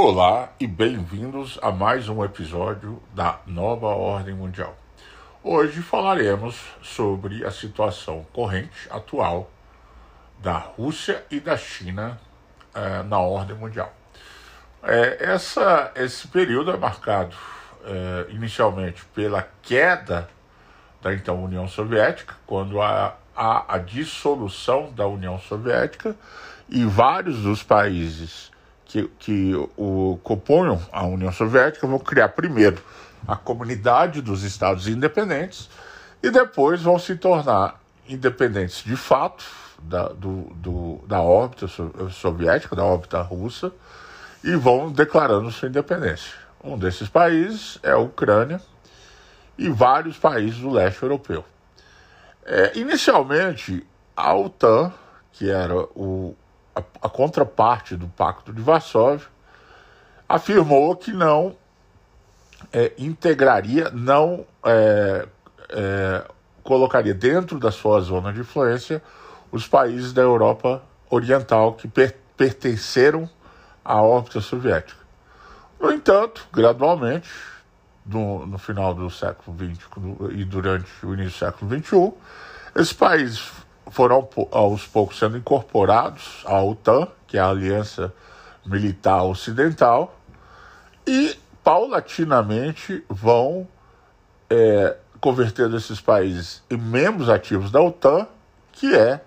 Olá e bem-vindos a mais um episódio da Nova Ordem Mundial. Hoje falaremos sobre a situação corrente atual da Rússia e da China eh, na ordem mundial. Eh, essa, esse período é marcado eh, inicialmente pela queda da então União Soviética, quando há, a dissolução da União Soviética e vários dos países que, que o, compunham a União Soviética vão criar primeiro a comunidade dos estados independentes e depois vão se tornar independentes de fato da, do, do, da órbita soviética, da órbita russa, e vão declarando sua independência. Um desses países é a Ucrânia e vários países do leste europeu. É, inicialmente, a OTAN, que era o, a, a contraparte do Pacto de Varsóvia, afirmou que não é, integraria, não é, é, colocaria dentro da sua zona de influência os países da Europa Oriental que per pertenceram à órbita soviética. No entanto, gradualmente, no, no final do século XX e durante o início do século XXI, esses países foram aos poucos sendo incorporados à OTAN, que é a Aliança Militar Ocidental, e paulatinamente vão é, convertendo esses países em membros ativos da OTAN, que é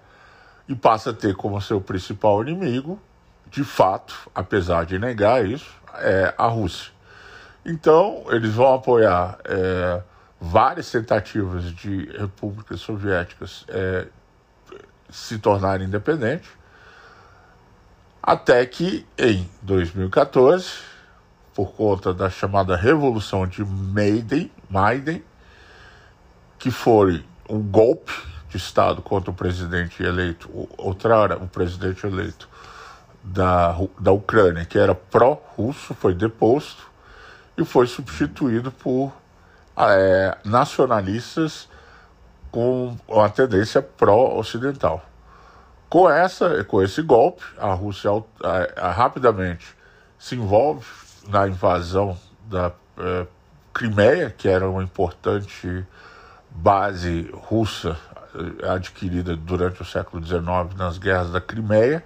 e passa a ter como seu principal inimigo, de fato, apesar de negar isso, é a Rússia. Então, eles vão apoiar é, várias tentativas de repúblicas soviéticas é, se tornarem independentes, até que em 2014, por conta da chamada Revolução de Maiden, Maiden que foi um golpe de Estado contra o presidente eleito, outrora o presidente eleito da, da Ucrânia, que era pró-russo, foi deposto e foi substituído por é, nacionalistas com uma tendência pró-ocidental. Com, essa, com esse golpe, a Rússia a, a, rapidamente se envolve na invasão da é, Crimeia, que era uma importante base russa é, adquirida durante o século XIX nas guerras da Crimeia,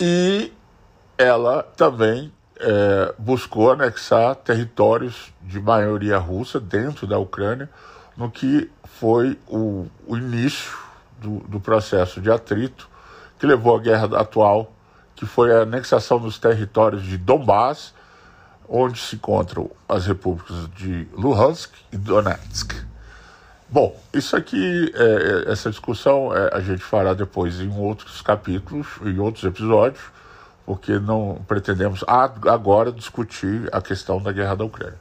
e ela também é, buscou anexar territórios de maioria russa dentro da Ucrânia, no que foi o, o início do, do, processo de atrito que levou à guerra atual, que foi a anexação dos territórios de Donbass, onde se encontram as repúblicas de Luhansk e Donetsk. Bom, isso aqui, é, é essa discussão é, a gente fará depois em outros capítulos, em outros episódios, porque não pretendemos agora discutir a questão da guerra da Ucrânia.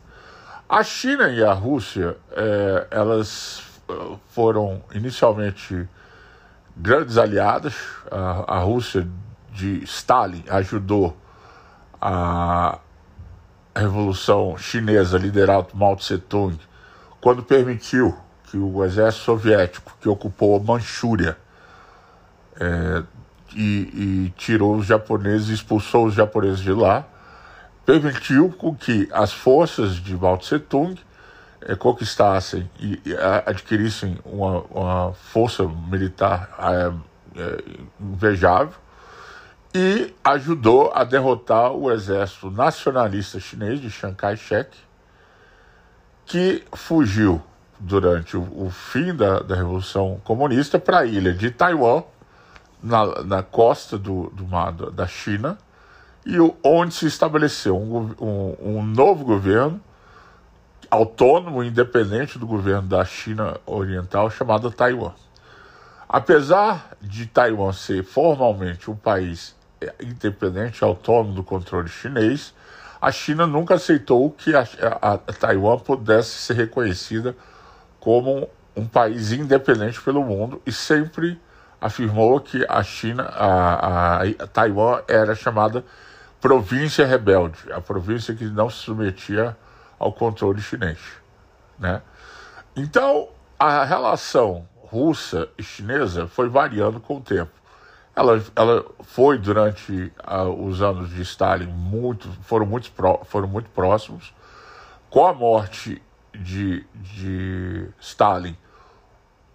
A China e a Rússia, é, elas uh, foram inicialmente grandes aliadas. A, a Rússia de Stalin ajudou a Revolução Chinesa liderada por Mao Tse Tung quando permitiu que o exército soviético que ocupou a Manchúria é, e, e, tirou os japoneses, expulsou os japoneses de lá, permitiu com que as forças de Mao Tse Tung é, conquistassem e, adquirissem uma, uma, força militar é, é, invejável e ajudou a derrotar o exército nacionalista chinês de Chiang Kai-shek, que fugiu durante o, o fim da, da Revolução Comunista para a ilha de Taiwan, na, na costa do, do mar da China, e onde se estabeleceu um, um, um novo governo autônomo e independente do governo da China Oriental, chamado Taiwan. Apesar de Taiwan ser formalmente um país independente, autônomo do controle chinês, a China nunca aceitou que a, a, a Taiwan pudesse ser reconhecida como um país independente pelo mundo e sempre afirmou que a China, a, a, Taiwan era chamada província rebelde, a província que não se submetia ao controle chinês, né? Então a relação russa e chinesa foi variando com o tempo. ela, ela foi durante os anos de Stalin muito foram muito foram muito próximos com a morte de, de Stalin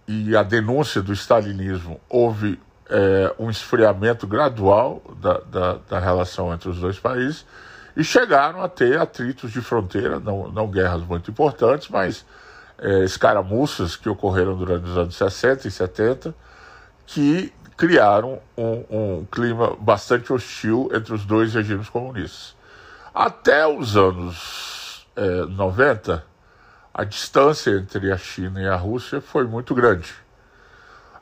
e a denúncia do stalinismo houve é, um esfriamento gradual da, da, da, relação entre os dois países e chegaram a ter atritos de fronteira, não, não guerras muito importantes, mas é, escaramuças que ocorreram durante os anos 60 e 70, que criaram um, um clima bastante hostil entre os dois regimes comunistas. Até os anos é, 90, a distância entre a China e a Rússia foi muito grande.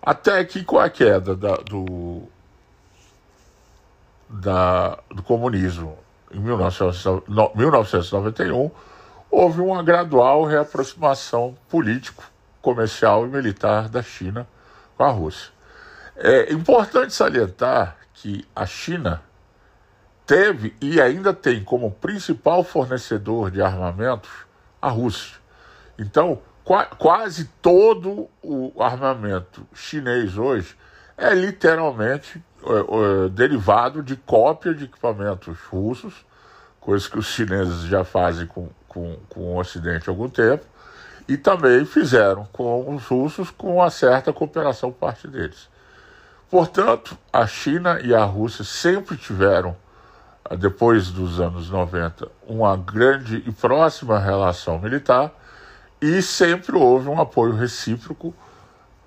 Até que com a queda da, do, da, do comunismo em 1991, houve uma gradual reaproximação político, comercial e militar da China com a Rússia. É importante salientar que a China teve e ainda tem como principal fornecedor de armamentos a Rússia. Então, qua quase todo o armamento chinês hoje é literalmente é, é, derivado de cópia de equipamentos russos, coisa que os chineses já fazem com, com, com o Ocidente há algum tempo, e também fizeram com os russos com uma certa cooperação por parte deles. Portanto, a China e a Rússia sempre tiveram, depois dos anos 90, uma grande e próxima relação militar e sempre houve um apoio recíproco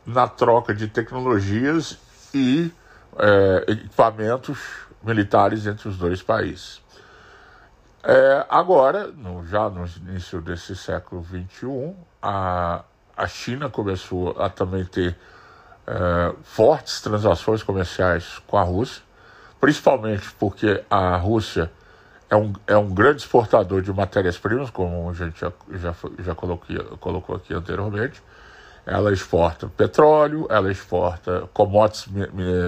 na troca de tecnologias e é, equipamentos militares entre os dois países. É, agora, no, já no início desse século XXI, a, a China começou a também ter é, fortes transações comerciais com a Rússia, principalmente porque a Rússia é um, é um grande exportador de matérias-primas, como a gente já, já, já coloquei, colocou aqui anteriormente. Ela exporta petróleo, ela exporta commodities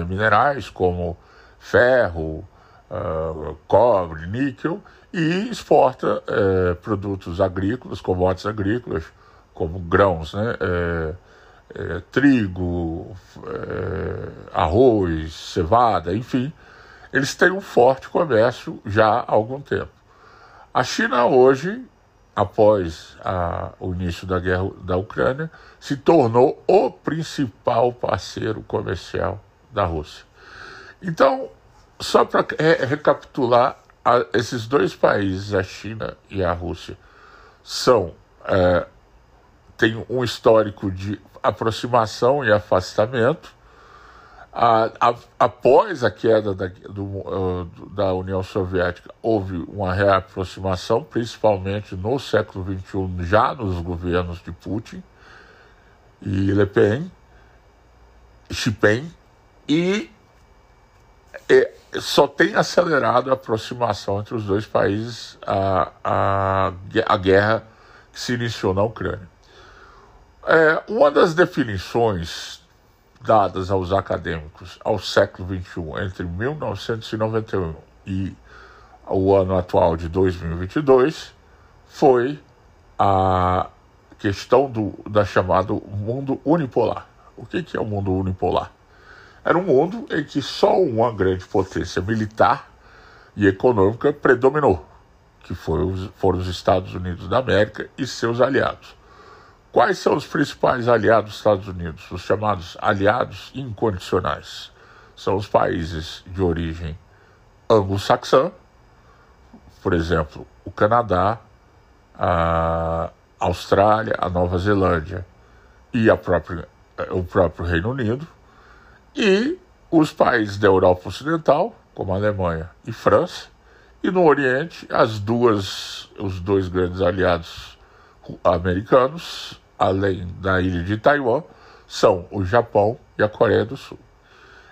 minerais como ferro, uh, cobre, níquel, e exporta uh, produtos agrícolas, commodities agrícolas, como grãos, né? Uh, trigo, arroz, cevada, enfim, eles têm um forte comércio já há algum tempo. A China hoje, após a, o início da guerra da Ucrânia, se tornou o principal parceiro comercial da Rússia. Então, só para é, recapitular, a, esses dois países, a China e a Rússia, são é, têm um histórico de aproximação e afastamento a, a, após a queda da, do, uh, da União Soviética, houve uma reaproximação, principalmente no século XXI, já nos governos de Putin e Le Pen, Xi Jinping, e, e só tem acelerado a aproximação entre os dois países a, a, a guerra que se iniciou na Ucrânia. É, uma das definições dadas aos acadêmicos ao século XXI entre 1991 e o ano atual de 2022 foi a questão do, da chamada mundo unipolar. O que, que é o mundo unipolar? Era um mundo em que só uma grande potência militar e econômica predominou, que foi os, foram os Estados Unidos da América e seus aliados. Quais são os principais aliados dos Estados Unidos? Os chamados aliados incondicionais. São os países de origem anglo-saxã, por exemplo, o Canadá, a Austrália, a Nova Zelândia e a própria, o próprio Reino Unido, e os países da Europa Ocidental, como a Alemanha e França, e no Oriente, as duas, os dois grandes aliados americanos, além da ilha de Taiwan, são o Japão e a Coreia do Sul.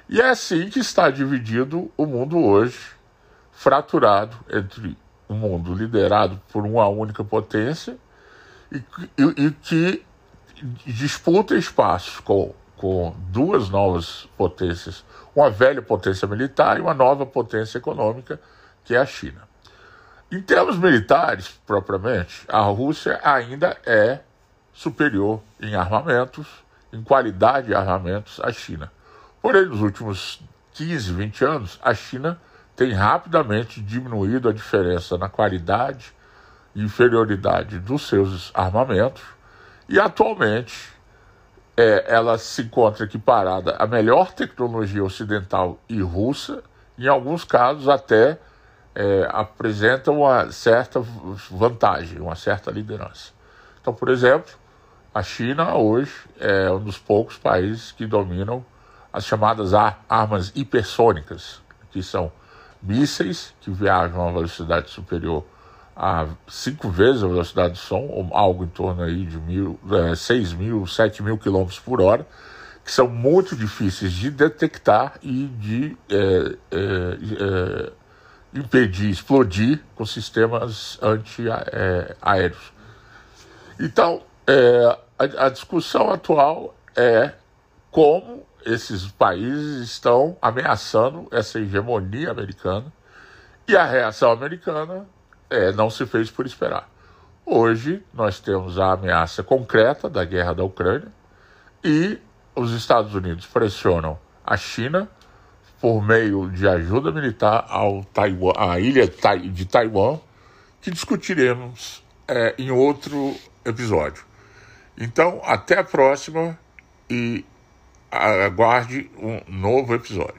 E é assim que está dividido o mundo hoje, fraturado entre um mundo liderado por uma única potência e, e, e que disputa espaço com, com duas novas potências, uma velha potência militar e uma nova potência econômica, que é a China. Em termos militares, propriamente, a Rússia ainda é superior em armamentos, em qualidade de armamentos à China. Porém, nos últimos 15, 20 anos, a China tem rapidamente diminuído a diferença na qualidade e inferioridade dos seus armamentos e atualmente é, ela se encontra equiparada à melhor tecnologia ocidental e russa, em alguns casos até é, apresenta uma certa vantagem, uma certa liderança. Então, por exemplo, a China hoje é um dos poucos países que dominam as chamadas armas hipersônicas, que são mísseis que viajam a velocidade superior a cinco vezes a velocidade do som, ou algo em torno aí de mil, é, 6 mil, 7 mil quilômetros por hora, que são muito difíceis de detectar e de é, é, é impedir, explodir com sistemas anti-aéreos. Então, é, a, a discussão atual é como esses países estão ameaçando essa hegemonia americana e a reação americana é, não se fez por esperar. Hoje nós temos a ameaça concreta da guerra da Ucrânia e os Estados Unidos pressionam a China por meio de ajuda militar ao Taiwan, à ilha de Taiwan, que discutiremos é, em outro episódio. Então, até a próxima e aguarde um novo episódio.